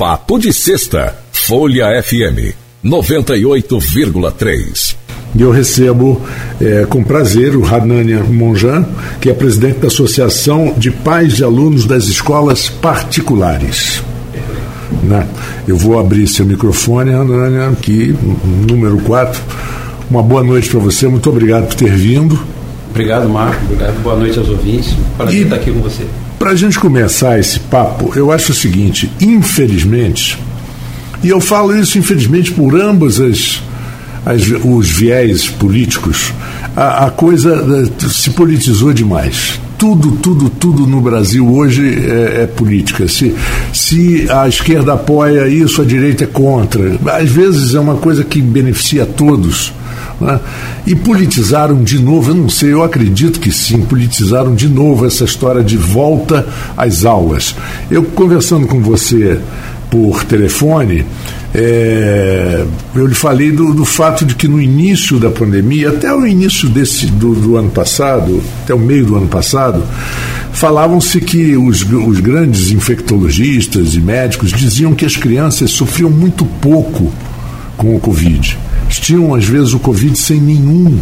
Papo de Sexta, Folha FM 98,3. E eu recebo é, com prazer o Hanania Monjan, que é presidente da Associação de Pais de Alunos das Escolas Particulares. Né? Eu vou abrir seu microfone, Hanania, aqui, número 4. Uma boa noite para você, muito obrigado por ter vindo. Obrigado, Marco. Obrigado. Boa noite aos ouvintes. Prazer e, estar aqui com você. Para a gente começar esse papo, eu acho o seguinte: infelizmente, e eu falo isso infelizmente por ambas as, as os viés políticos, a, a coisa eh, se politizou demais tudo, tudo, tudo no Brasil hoje é, é, política. Se, se a esquerda apoia isso, a direita é contra. Às vezes é uma coisa que beneficia a todos. Né? E politizaram de novo, eu não sei, eu acredito que sim, politizaram de novo essa história de volta às aulas. Eu conversando com você por telefone, é, eu lhe falei do, do, fato de que no início da pandemia, até o início desse, do, do ano passado, até o meio do ano passado, falavam-se que os, os grandes infectologistas e médicos diziam que as crianças sofriam muito pouco com o Covid. Tinham, às vezes, o Covid sem nenhum,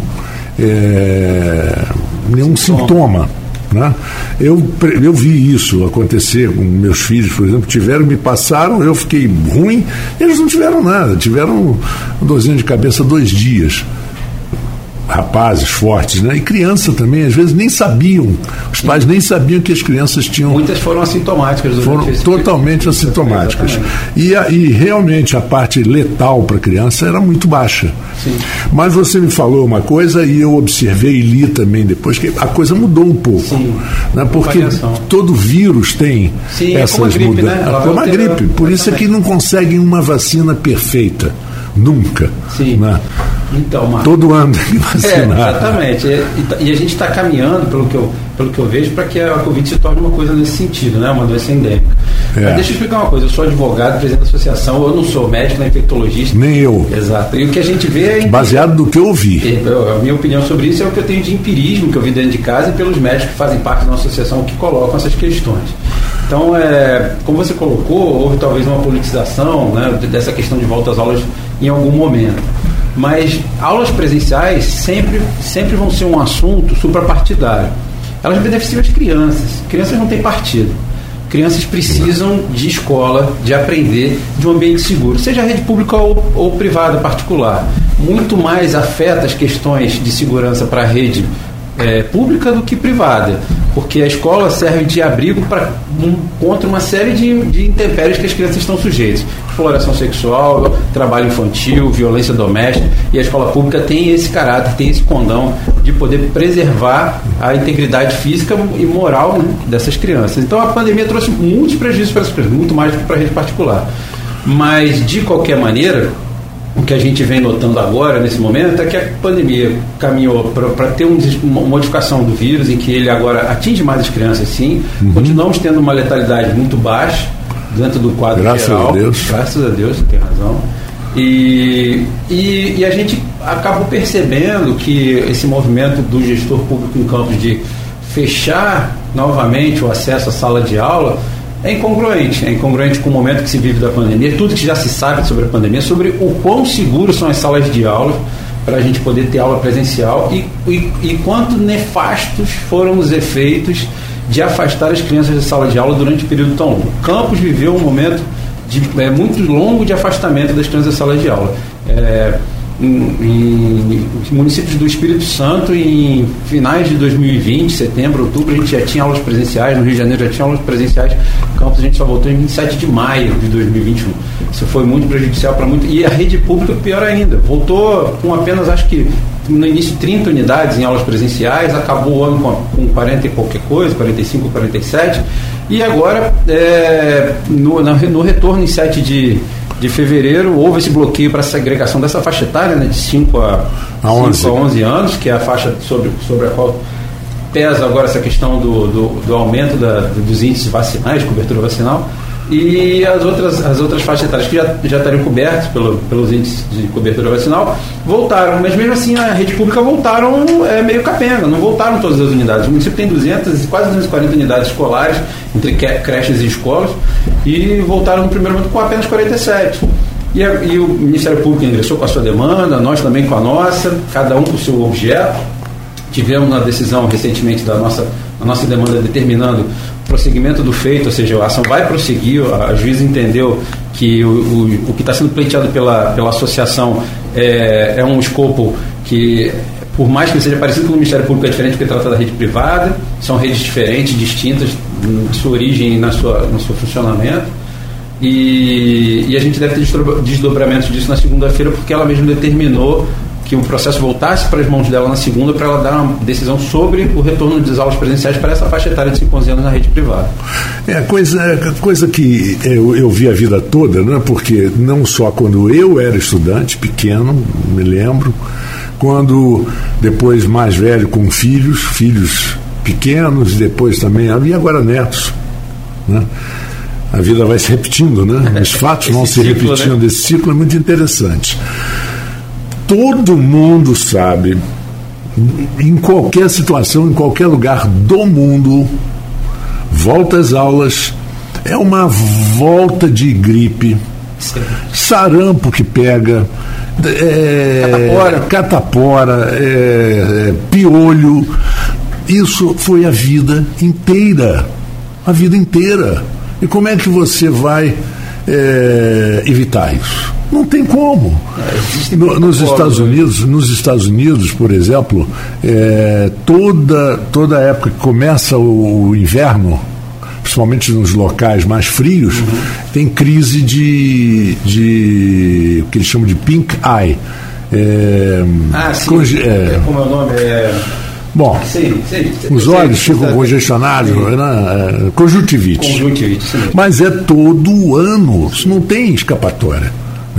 é, nenhum sintoma. Né? Eu, eu vi isso acontecer com meus filhos, por exemplo, tiveram, me passaram, eu fiquei ruim, eles não tiveram nada, tiveram uma dorzinha de cabeça dois dias rapazes fortes, né? E criança também, às vezes nem sabiam, os pais nem sabiam que as crianças tinham. Muitas foram assintomáticas. Foram totalmente assintomáticas. E, e realmente a parte letal para a criança era muito baixa. Sim. Mas você me falou uma coisa e eu observei e li também depois que a coisa mudou um pouco. Sim. Né? Porque todo vírus tem Sim, essas é mudanças. Né? É como a gripe. Por isso é que não conseguem uma vacina perfeita. Nunca. Sim. Né? Então, Marcos, Todo ano tem que vacinar. É, exatamente. E, a gente está caminhando, pelo que, eu, pelo que eu vejo, para que a Covid se torne uma coisa nesse sentido, né? uma doença endêmica. É. Mas deixa eu explicar uma coisa, eu sou advogado, presidente da associação, eu não sou médico, nem infectologista. Nem eu. Exato. E o que a gente vê é. Baseado no que eu ouvi. a minha opinião sobre isso é o que eu tenho de empirismo, que eu vi dentro de casa, e pelos médicos que fazem parte da nossa associação que colocam essas questões. Então, é, como você colocou, houve talvez uma politização né, dessa questão de volta às aulas em algum momento. Mas aulas presenciais sempre, sempre vão ser um assunto suprapartidário. Elas beneficiam as crianças. Crianças não têm partido. Crianças precisam de escola, de aprender, de um ambiente seguro, seja rede pública ou, ou privada, particular. Muito mais afeta as questões de segurança para a rede é, pública do que privada, porque a escola serve de abrigo para um, contra uma série de, de intempéries que as crianças estão sujeitas. Exploração sexual, trabalho infantil, violência doméstica, e a escola pública tem esse caráter, tem esse condão de poder preservar a integridade física e moral né, dessas crianças. Então a pandemia trouxe muitos prejuízos para essas crianças, muito mais do que para a rede particular. Mas, de qualquer maneira, o que a gente vem notando agora, nesse momento, é que a pandemia caminhou para ter um, uma modificação do vírus, em que ele agora atinge mais as crianças, sim. Uhum. Continuamos tendo uma letalidade muito baixa dentro do quadro Graças geral. Graças a Deus. Graças a Deus, você tem razão. E, e, e, a gente acabou percebendo que esse movimento do gestor público em campos de fechar novamente o acesso à sala de aula é incongruente. É incongruente com o momento que se vive da pandemia, tudo que já se sabe sobre a pandemia, sobre o quão seguros são as salas de aula para a gente poder ter aula presencial e, e, e quanto nefastos foram os efeitos de afastar as crianças da sala de aula durante um período tão longo. Campos viveu um momento de, é, muito longo de afastamento das crianças da sala de aula. É, em, em, municípios do Espírito Santo, em finais de 2020, setembro, outubro, a gente já tinha aulas presenciais, no Rio de Janeiro já tinha aulas presenciais, Campos a gente só voltou em 27 de maio de 2021. Isso foi muito prejudicial para muito. E a rede pública, pior ainda, voltou com apenas, acho que no início 30 unidades em aulas presenciais, acabou o ano com, com 40 e qualquer coisa, 45, 47, e agora, é, no, no retorno em 7 de de fevereiro houve esse bloqueio para a segregação dessa faixa etária, né, de 5 a, a, 11. a 11 anos, que é a faixa sobre, sobre a qual pesa agora essa questão do, do, do aumento da, dos índices vacinais, cobertura vacinal. E as outras, as outras faixas etárias que já, já estariam cobertas pelo, pelos índices de cobertura vacinal voltaram, mas mesmo assim a rede pública voltaram é, meio capenga, não voltaram todas as unidades. O município tem 200, quase 240 unidades escolares, entre creches e escolas, e voltaram no primeiro momento com apenas 47. E, a, e o Ministério Público ingressou com a sua demanda, nós também com a nossa, cada um com o seu objeto. Tivemos uma decisão recentemente da nossa, a nossa demanda determinando prosseguimento do feito, ou seja, a ação vai prosseguir, a juíza entendeu que o, o, o que está sendo pleiteado pela, pela associação é, é um escopo que por mais que seja parecido com o Ministério Público, é diferente porque trata da rede privada, são redes diferentes, distintas, de sua origem e na sua, no seu funcionamento. E, e a gente deve ter desdobramento disso na segunda-feira, porque ela mesma determinou que o processo voltasse para as mãos dela na segunda para ela dar uma decisão sobre o retorno das aulas presenciais para essa faixa etária de 5 anos na rede privada. É coisa, coisa que eu, eu vi a vida toda, né? porque não só quando eu era estudante, pequeno, me lembro, quando depois mais velho com filhos, filhos pequenos, depois também havia agora netos. Né? a vida vai se repetindo, né? Os fatos vão se ciclo, repetindo. Né? Esse ciclo é muito interessante. Todo mundo sabe, em qualquer situação, em qualquer lugar do mundo, volta às aulas é uma volta de gripe, sarampo que pega, é, catapora, catapora é, é, piolho. Isso foi a vida inteira. A vida inteira. E como é que você vai é, evitar isso? Não tem como. No, nos Estados Unidos, nos Estados Unidos, por exemplo, é, toda toda época que começa o, o, inverno, principalmente nos locais mais frios, uhum. tem crise de, de o que eles chamam de pink eye. É, ah, sim. Conge, é, como é o nome? É Bom, sim, sim, os olhos ficam congestionados, né? É, conjuntivite. Conjuntivite, sim. Mas é todo ano, isso não tem escapatória.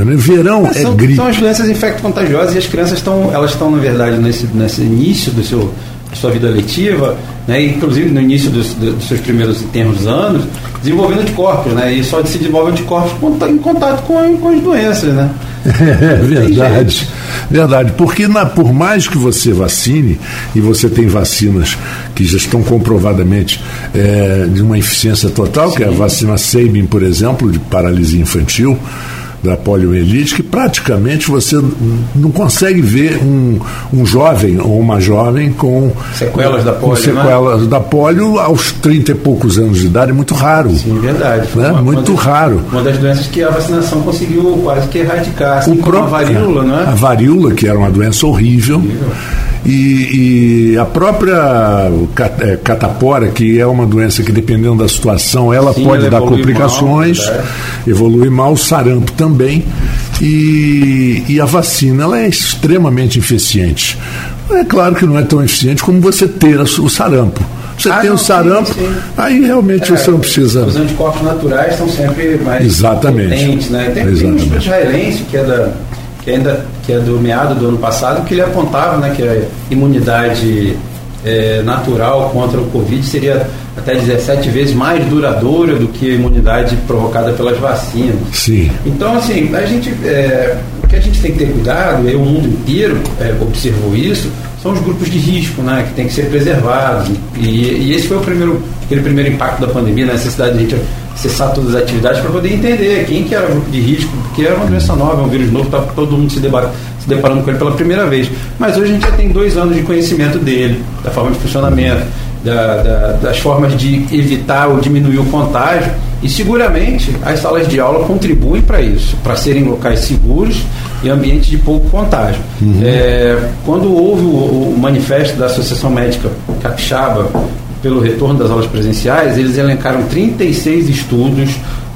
Né? Verão é são, gripe. São as doenças infecto-contagiosas e as crianças estão, elas estão, na verdade, nesse, nesse início do seu, da sua vida letiva, né? inclusive no início dos, dos seus primeiros termos anos, desenvolvendo anticorpos, né? E só se desenvolve anticorpos em contato com, com as doenças, né? É verdade, verdade. Porque na, por mais que você vacine, e você tem vacinas que já estão comprovadamente é, de uma eficiência total, Sim. que é a vacina Sabin, por exemplo, de paralisia infantil, da poliomielite que praticamente você não consegue ver um, um jovem ou uma jovem com sequelas da polio, com sequelas né? da polio aos 30 e poucos anos de idade, é muito raro. Sim, verdade. Né? Uma, muito uma raro. Uma das doenças que a vacinação conseguiu quase que erradicar, assim o próprio, a varíola, não é? A varíola, que era uma doença horrível. horrível. E, e, a própria é, catapora, que é uma doença que, dependendo da situação, ela Sim, pode ela dar complicações, mal, é. evolui mal, o sarampo também. E, e, a vacina ela é extremamente eficiente. É claro que não é tão eficiente como você ter o sarampo. Você ah, tem não, o sarampo, sim, sim. aí realmente é, você não precisa. Os anticorpos naturais estão sempre mais Exatamente. potentes, né? Tem, Exatamente. tem um israelense que é da que ainda que é do meado do ano passado, que ele apontava né, que a imunidade é, natural contra o Covid seria até 17 vezes mais duradoura do que a imunidade provocada pelas vacinas. Sim. Então, assim, a gente, é, que a gente tem que ter cuidado, e o mundo inteiro é, observou isso, são os grupos de risco, né, que tem que ser preservados. E, e esse foi o primeiro, aquele primeiro impacto da pandemia, a necessidade de a gente cessar todas as atividades para poder entender quem que era o grupo de risco, porque era uma doença nova, é um vírus novo, está todo mundo se, se deparando com ele pela primeira vez. Mas hoje a gente já tem dois anos de conhecimento dele, da forma de funcionamento, da, da, das formas de evitar ou diminuir o contágio. E seguramente as salas de aula contribuem para isso, para serem locais seguros e ambientes de pouco contágio. Uhum. É, quando houve o, o manifesto da Associação Médica Capixaba pelo retorno das aulas presenciais, eles elencaram 36 estudos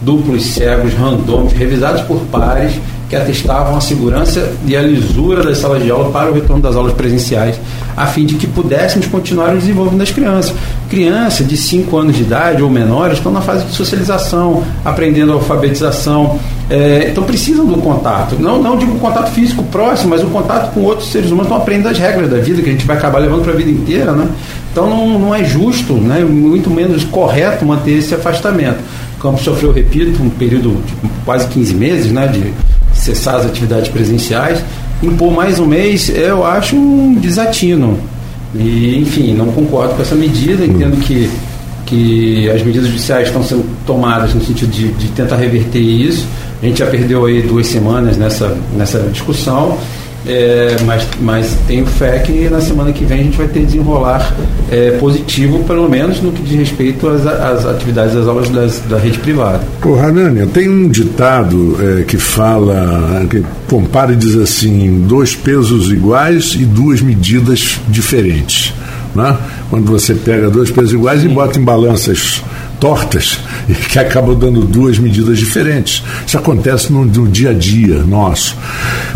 duplos cegos, randômicos, revisados por pares, que atestavam a segurança e a lisura das salas de aula para o retorno das aulas presenciais, a fim de que pudéssemos continuar o desenvolvimento das crianças. Crianças de 5 anos de idade ou menores estão na fase de socialização, aprendendo a alfabetização, é, então precisam do contato. Não, não digo contato físico próximo, mas o contato com outros seres humanos estão aprendendo as regras da vida, que a gente vai acabar levando para a vida inteira. Né? Então não, não é justo, né? muito menos correto manter esse afastamento. campus sofreu, repito, um período de quase 15 meses, né, de cessar as atividades presenciais. Impor mais um mês, eu acho um desatino. E, enfim, não concordo com essa medida, entendo que, que as medidas judiciais estão sendo tomadas no sentido de, de tentar reverter isso. A gente já perdeu aí duas semanas nessa, nessa discussão. É, mas, mas tenho fé que na semana que vem a gente vai ter desenrolar é, positivo, pelo menos no que diz respeito às, às atividades das aulas das, da rede privada. Ô, Hanania, tem um ditado é, que fala, que compara e diz assim: dois pesos iguais e duas medidas diferentes. Né? Quando você pega dois pesos iguais Sim. e bota em balanças tortas e que acabam dando duas medidas diferentes. Isso acontece no, no, dia a dia nosso.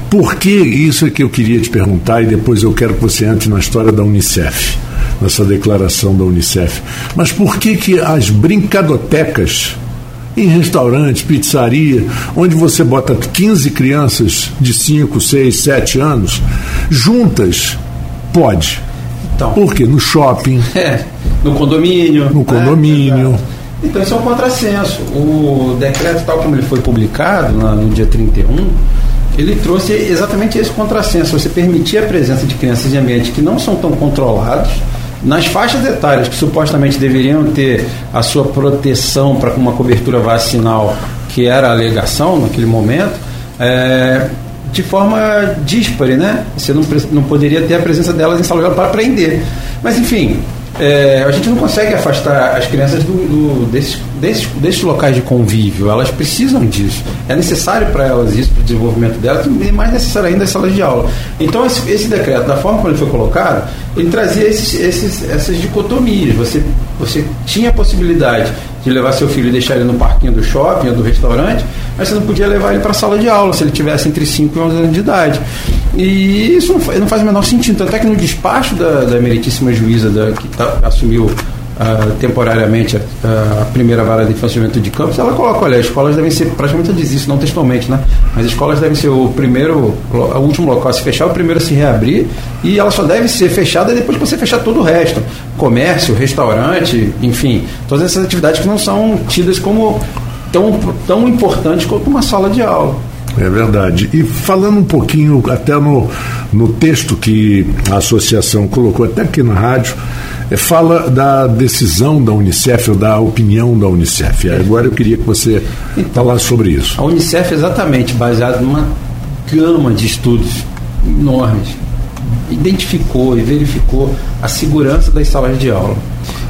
Por que isso é que eu queria te perguntar e depois eu quero que você entre na história da Unicef, nessa declaração da Unicef. Mas por que que as brincadotecas em restaurantes, pizzaria, onde você bota 15 crianças de 5, 6, 7 anos juntas, pode. Então, Por quê? No shopping. É, no condomínio. No né? condomínio. Então isso é um contrassenso. O decreto, tal como ele foi publicado no dia 31, ele trouxe exatamente esse contrassenso. Você permitir a presença de crianças em ambientes que não são tão controlados, nas faixas etárias que supostamente deveriam ter a sua proteção para uma cobertura vacinal, que era a alegação naquele momento, é, de forma díspare, né? Você não, não poderia ter a presença delas em sala de aula para aprender. Mas, enfim, é, a gente não consegue afastar as crianças do, do, desses, desses, desses locais de convívio. Elas precisam disso. É necessário para elas isso, para o desenvolvimento delas, e mais necessário ainda as salas de aula. Então, esse, esse, decreto, da forma como ele foi colocado, ele trazia esses, esses, essas dicotomias. Você, você tinha a possibilidade de levar seu filho e deixar ele no parquinho do shopping ou do restaurante, mas você não podia levar ele para a sala de aula se ele tivesse entre 5 e 11 anos de idade. E isso não faz, não faz o menor sentido. Até que no despacho da, da meritíssima juíza da, que tá, assumiu Uh, temporariamente a, primeira vara de financiamento de campos, ela coloca, olha, as escolas devem ser, praticamente diz isso, não textualmente, né? Mas as escolas devem ser o primeiro, o último local a se fechar, o primeiro a se reabrir, e ela só deve ser fechada depois que você fechar todo o resto. Comércio, restaurante, enfim, todas essas atividades que não são tidas como tão, tão importantes quanto uma sala de aula. É verdade. E falando um pouquinho, até no, no texto que a associação colocou, até aqui na rádio, é, fala da decisão da Unicef, ou da opinião da Unicef. Agora eu queria que você então, falasse sobre isso. A Unicef é exatamente baseada numa gama de estudos enormes. Identificou e verificou a segurança das salas de aula.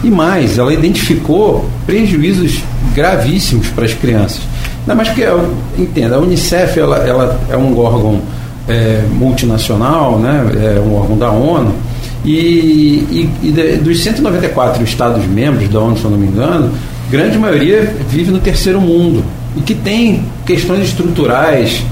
E mais, ela identificou prejuízos gravíssimos para as crianças. Ainda mais porque, entenda, a Unicef ela, ela é um órgão é, multinacional, né, é um órgão da ONU, e, e, e dos 194 Estados-membros da ONU, se eu não me engano, grande maioria vive no terceiro mundo e que tem questões estruturais,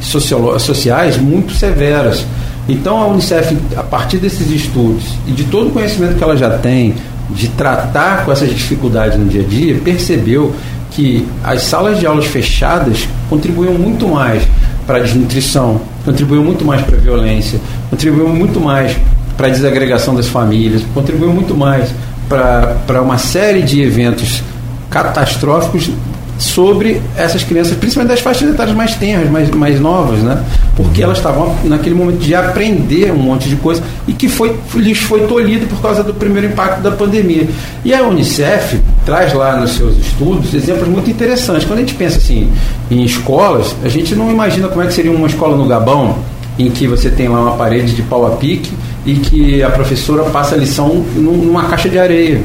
sociais muito severas. Então a Unicef, a partir desses estudos e de todo o conhecimento que ela já tem de tratar com essas dificuldades no dia a dia, percebeu que as salas de aulas fechadas contribuíam muito mais para a desnutrição, contribuíam muito mais para a violência, contribuíam muito mais para a desagregação das famílias, contribuiu muito mais para uma série de eventos catastróficos sobre essas crianças, principalmente das faixas etárias mais tenras, mais, mais novas, né? Porque elas estavam naquele momento de aprender um monte de coisa e que foi, lhes foi tolhido por causa do primeiro impacto da pandemia. E a Unicef traz lá nos seus estudos exemplos muito interessantes. Quando a gente pensa assim em escolas, a gente não imagina como é que seria uma escola no Gabão, em que você tem lá uma parede de pau a pique e que a professora passa a lição numa caixa de areia.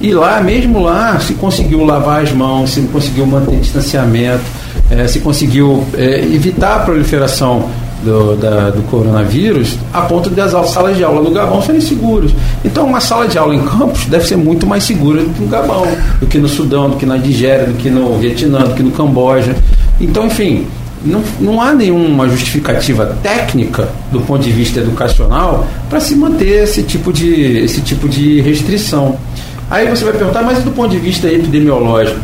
E lá, mesmo lá, se conseguiu lavar as mãos, se conseguiu manter distanciamento, é, se conseguiu é, evitar a proliferação do, da, do coronavírus a ponto de as salas de aula no Gabão serem seguras. Então, uma sala de aula em campus deve ser muito mais segura do que no Gabão, do que no Sudão, do que na Nigéria, do que no Vietnã, do que no Camboja. Então, enfim, não, não há nenhuma justificativa técnica do ponto de vista educacional para se manter esse tipo, de, esse tipo de restrição. Aí você vai perguntar, mas do ponto de vista epidemiológico?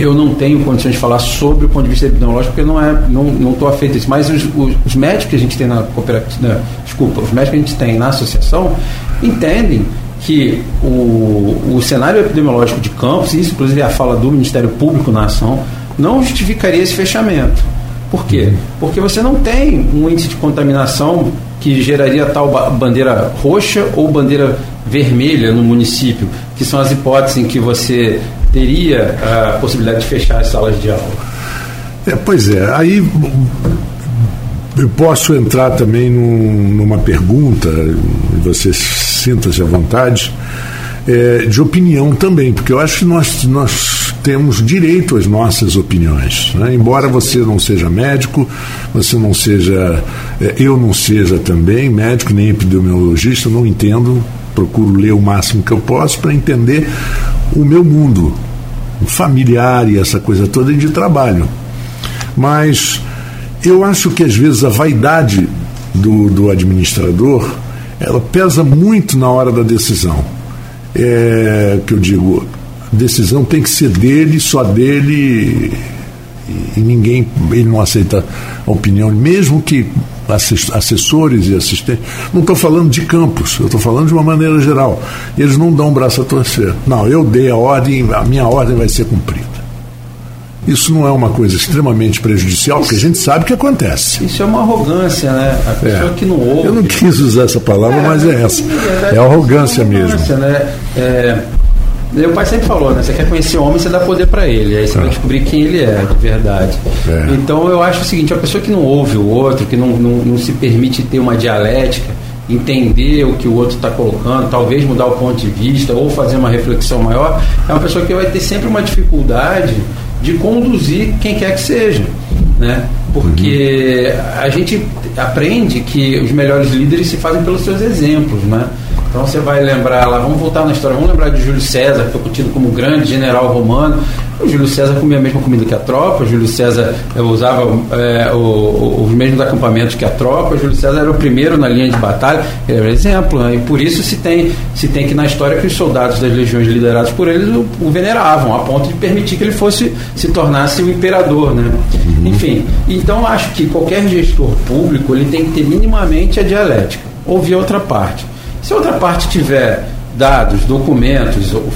Eu não tenho condições de falar sobre o ponto de vista epidemiológico, porque não é, não estou afeito a isso. Mas os, os, os, médicos que a gente tem na cooperativa, desculpa, os médicos que a gente tem na associação entendem que o, o cenário epidemiológico de campos, isso inclusive é a fala do Ministério Público na ação, não justificaria esse fechamento. Por quê? Porque você não tem um índice de contaminação que geraria tal bandeira roxa ou bandeira vermelha no município, que são as hipóteses em que você teria a possibilidade de fechar as salas de aula. É, pois é, aí eu posso entrar também num, numa pergunta, você sinta-se à vontade, é, de opinião também, porque eu acho que nós, nós temos direito às nossas opiniões. Né? Embora você não seja médico, você não seja, é, eu não seja também médico, nem epidemiologista, não entendo, procuro ler o máximo que eu posso para entender o meu mundo familiar e essa coisa toda de trabalho. Mas eu acho que às vezes a vaidade do, do administrador ela pesa muito na hora da decisão. É, que eu digo, a decisão tem que ser dele, só dele, e, ninguém, ele não aceita a opinião, mesmo que assessores e assistentes. Não estou falando de campos, eu estou falando de uma maneira geral. Eles não dão um braço a torcer. Não, eu dei a ordem, a minha ordem vai ser cumprida. Isso não é uma coisa extremamente prejudicial, porque a gente sabe que acontece. Isso é uma arrogância, né? A pessoa é. que não ouve. Eu não quis usar essa palavra, é, mas é essa. É, é arrogância, arrogância mesmo. Né? É, meu pai sempre falou, né? Você quer conhecer o homem, você dá poder para ele. Aí você vai ah. descobrir quem ele é, de verdade. É. Então eu acho o seguinte, a pessoa que não ouve o outro, que não, não, não se permite ter uma dialética, entender o que o outro está colocando, talvez mudar o ponto de vista ou fazer uma reflexão maior, é uma pessoa que vai ter sempre uma dificuldade de conduzir quem quer que seja. Né? Porque uhum. a gente aprende que os melhores líderes se fazem pelos seus exemplos. Né? Então você vai lembrar lá, vamos voltar na história, vamos lembrar de Júlio César, que foi tido como grande general romano. O Júlio César comia a mesma comida que a tropa, o Júlio César eh, usava é, o, o, os mesmos acampamentos que a tropa, o Júlio César era o primeiro na linha de batalha, ele era um exemplo, né? e por isso se tem, se tem que na história que os soldados das legiões liderados por eles o, o veneravam, a ponto de permitir que ele fosse se tornasse o imperador. Né? Uhum. Enfim, então acho que qualquer gestor público ele tem que ter minimamente a dialética, ouvir outra parte. Se a outra parte tiver dados, documentos, ou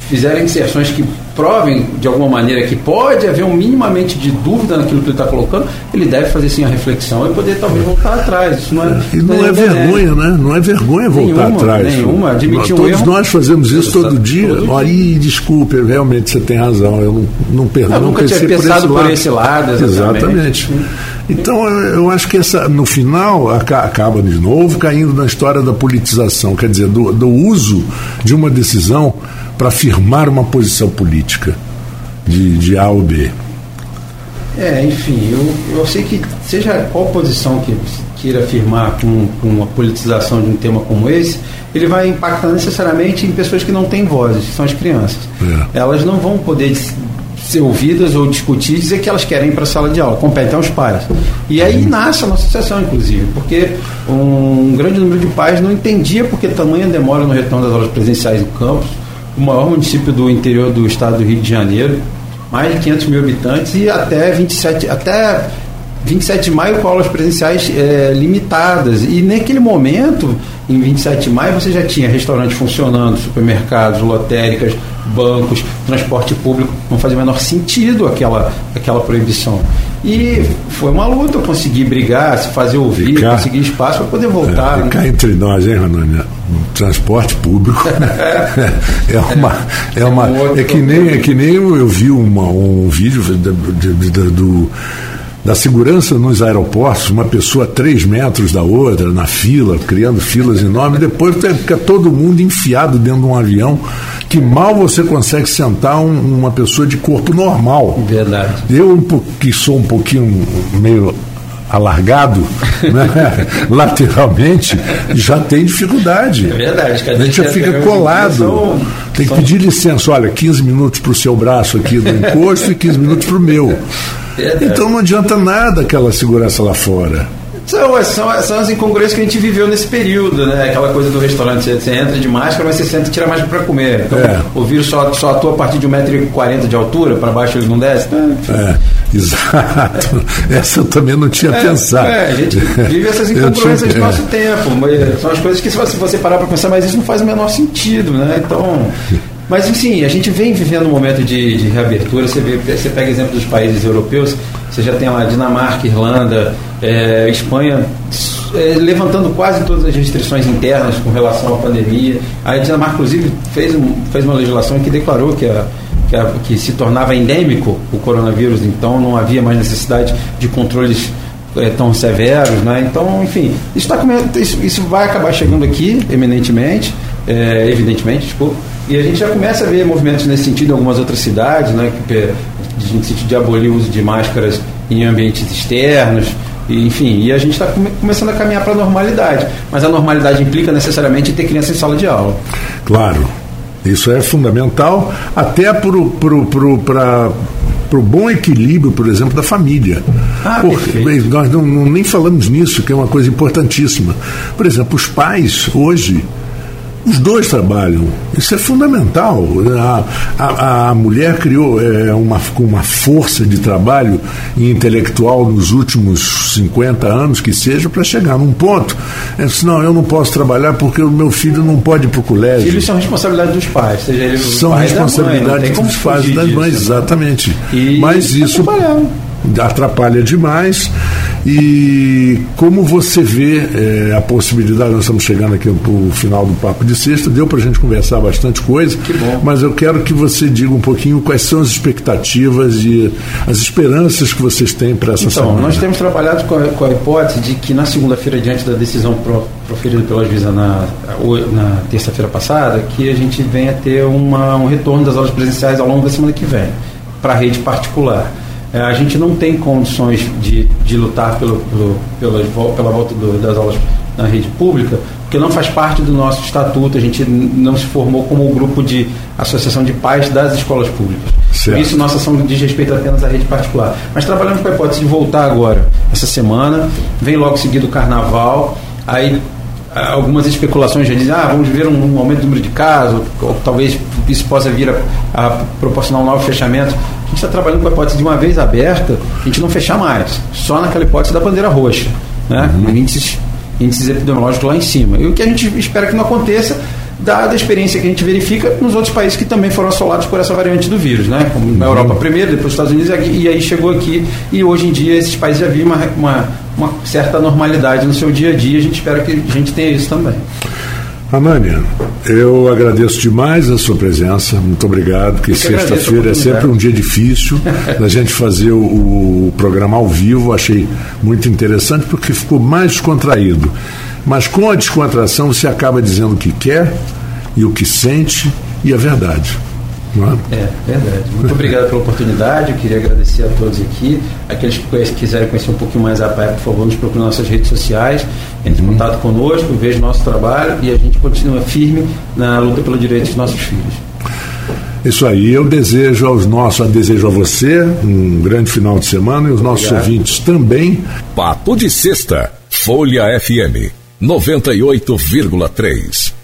fizerem inserções que provem de alguma maneira que pode haver um minimamente de dúvida naquilo que ele está colocando, ele deve fazer sim a reflexão e poder talvez voltar atrás. Isso não é, e não, não é, é vergonha, né? Não é vergonha voltar nenhuma, atrás. Nenhuma, admitir Todos um erro. nós fazemos isso todo dia. Aí, desculpe, realmente você tem razão. Eu não, não perdoo. Eu nunca tinha pensado por esse lado. Por esse lado exatamente. exatamente. Então, eu acho que essa, no final acaba de novo caindo na história da politização, quer dizer, do, do uso de uma decisão para afirmar uma posição política de, de A ou B. É, enfim, eu, eu sei que seja qual posição que queira afirmar com, com a politização de um tema como esse, ele vai impactar necessariamente em pessoas que não têm vozes, que são as crianças. É. Elas não vão poder ser ouvidas ou discutir e dizer que elas querem ir para a sala de aula, competem aos pais. E aí nasce a nossa associação, inclusive, porque um grande número de pais não entendia porque tamanha demora no retorno das aulas presenciais no campus, o maior município do interior do estado do Rio de Janeiro, mais de 500 mil habitantes e até 27, até 27 de maio com aulas presenciais é, limitadas. E naquele momento, em 27 de maio, você já tinha restaurantes funcionando, supermercados, lotéricas, bancos, transporte público. Não fazia o menor sentido aquela, aquela proibição. E foi uma luta, eu consegui brigar, se fazer ouvir, ficar, conseguir espaço para poder voltar. É, ficar né? entre nós, hein, Ranônia? Transporte público é uma. É, uma, é, que nem, é que nem eu vi uma, um vídeo do, do, do da segurança nos aeroportos, uma pessoa a três metros da outra, na fila, criando filas enormes, depois fica todo mundo enfiado dentro de um avião que mal você consegue sentar um, uma pessoa de corpo normal. Verdade. Eu, que sou um pouquinho meio alargado, né? lateralmente, já tem dificuldade. É verdade. A gente já fica colado. Tem que pedir licença. Olha, 15 minutos para o seu braço aqui do encosto e 15 minutos para o meu. Verdade. Então não adianta nada aquela segurança lá fora. São, são, são as incongruências que a gente viveu nesse período, né? Aquela coisa do restaurante, você, você entra de máscara, mas você senta e tira máscara para comer. Então, é. o vírus só, só atua a partir de 1,40m de altura, para baixo ele não desce. É. Exato. Essa eu também não tinha é, pensado. É, a gente vive essas incongruências do nosso tempo. São as coisas que, se você parar para pensar, mas isso não faz o menor sentido, né? Então. Mas, enfim, a gente vem vivendo um momento de, de reabertura. Você, vê, você pega exemplo dos países europeus, você já tem lá Dinamarca, Irlanda, é, Espanha, é, levantando quase todas as restrições internas com relação à pandemia. A Dinamarca, inclusive, fez, um, fez uma legislação que declarou que a que, a, que se tornava endêmico o coronavírus, então não havia mais necessidade de controles é, tão severos, né? Então, enfim, isso, tá, isso, isso vai acabar chegando aqui, eminentemente, é, evidentemente, desculpa, e a gente já começa a ver movimentos nesse sentido em algumas outras cidades, né? Que, no sentido de abolir o uso de máscaras em ambientes externos, enfim, e a gente está come, começando a caminhar para a normalidade. Mas a normalidade implica necessariamente ter criança em sala de aula. Claro, isso é fundamental, até para o bom equilíbrio, por exemplo, da família. Ah, Porque, nós não, não, nem falamos nisso, que é uma coisa importantíssima. Por exemplo, os pais hoje os dois trabalham. Isso é fundamental. A, a, a mulher criou é, uma, uma força de trabalho intelectual nos últimos 50 anos, que seja, para chegar num ponto. É, não, eu não posso trabalhar porque o meu filho não pode ir para o colégio. Filhos são responsabilidade dos pais, seja eles São responsabilidade dos pais e das mães, exatamente. E Mas isso atrapalha demais. E como você vê é, a possibilidade, nós estamos chegando aqui para o final do Papo de Sexta, deu para a gente conversar bastante coisa, mas eu quero que você diga um pouquinho quais são as expectativas e as esperanças que vocês têm para essa então, semana. Nós temos trabalhado com a, com a hipótese de que na segunda-feira, diante da decisão pro, proferida pela juíza na, na terça-feira passada, que a gente venha ter uma, um retorno das aulas presenciais ao longo da semana que vem, para a rede particular. É, a gente não tem condições de, de lutar pelo, pelo, pela, pela volta do, das aulas na rede pública, porque não faz parte do nosso estatuto, a gente não se formou como grupo de associação de pais das escolas públicas. Certo. Por isso, nossa ação diz respeito apenas à rede particular. Mas trabalhamos com a hipótese de voltar agora, essa semana, vem logo seguido o carnaval, aí algumas especulações já dizem, ah, vamos ver um, um aumento do número de casos, ou, talvez isso possa vir a, a proporcionar um novo fechamento a gente está trabalhando com a hipótese de uma vez aberta, a gente não fechar mais, só naquela hipótese da bandeira roxa, né? Uhum. índices, índices epidemiológicos lá em cima. E o que a gente espera que não aconteça, dada a experiência que a gente verifica nos outros países que também foram assolados por essa variante do vírus, né? Como na uhum. Europa primeiro, depois os Estados Unidos e aí chegou aqui e hoje em dia esses países já viram uma, uma, uma certa normalidade no seu dia a dia. A gente espera que a gente tenha isso também. Anânia, eu agradeço demais a sua presença, muito obrigado, porque sexta-feira é sempre um dia difícil da gente fazer o, o, programa ao vivo, achei muito interessante porque ficou mais descontraído. Mas com a descontração você acaba dizendo o que quer e o que sente e a verdade. É? é, verdade. Muito obrigado pela oportunidade. Eu queria agradecer a todos aqui. Aqueles que quiserem conhecer um pouquinho mais a PAE, por favor, nos procurem nas nossas redes sociais. Entre em uhum. contato conosco, veja nosso trabalho e a gente continua firme na luta pelo direito dos nossos filhos. Isso aí, eu desejo aos nossos, desejo a você um grande final de semana e os nossos Obrigado. ouvintes também. Papo de Sexta, Folha FM 98,3.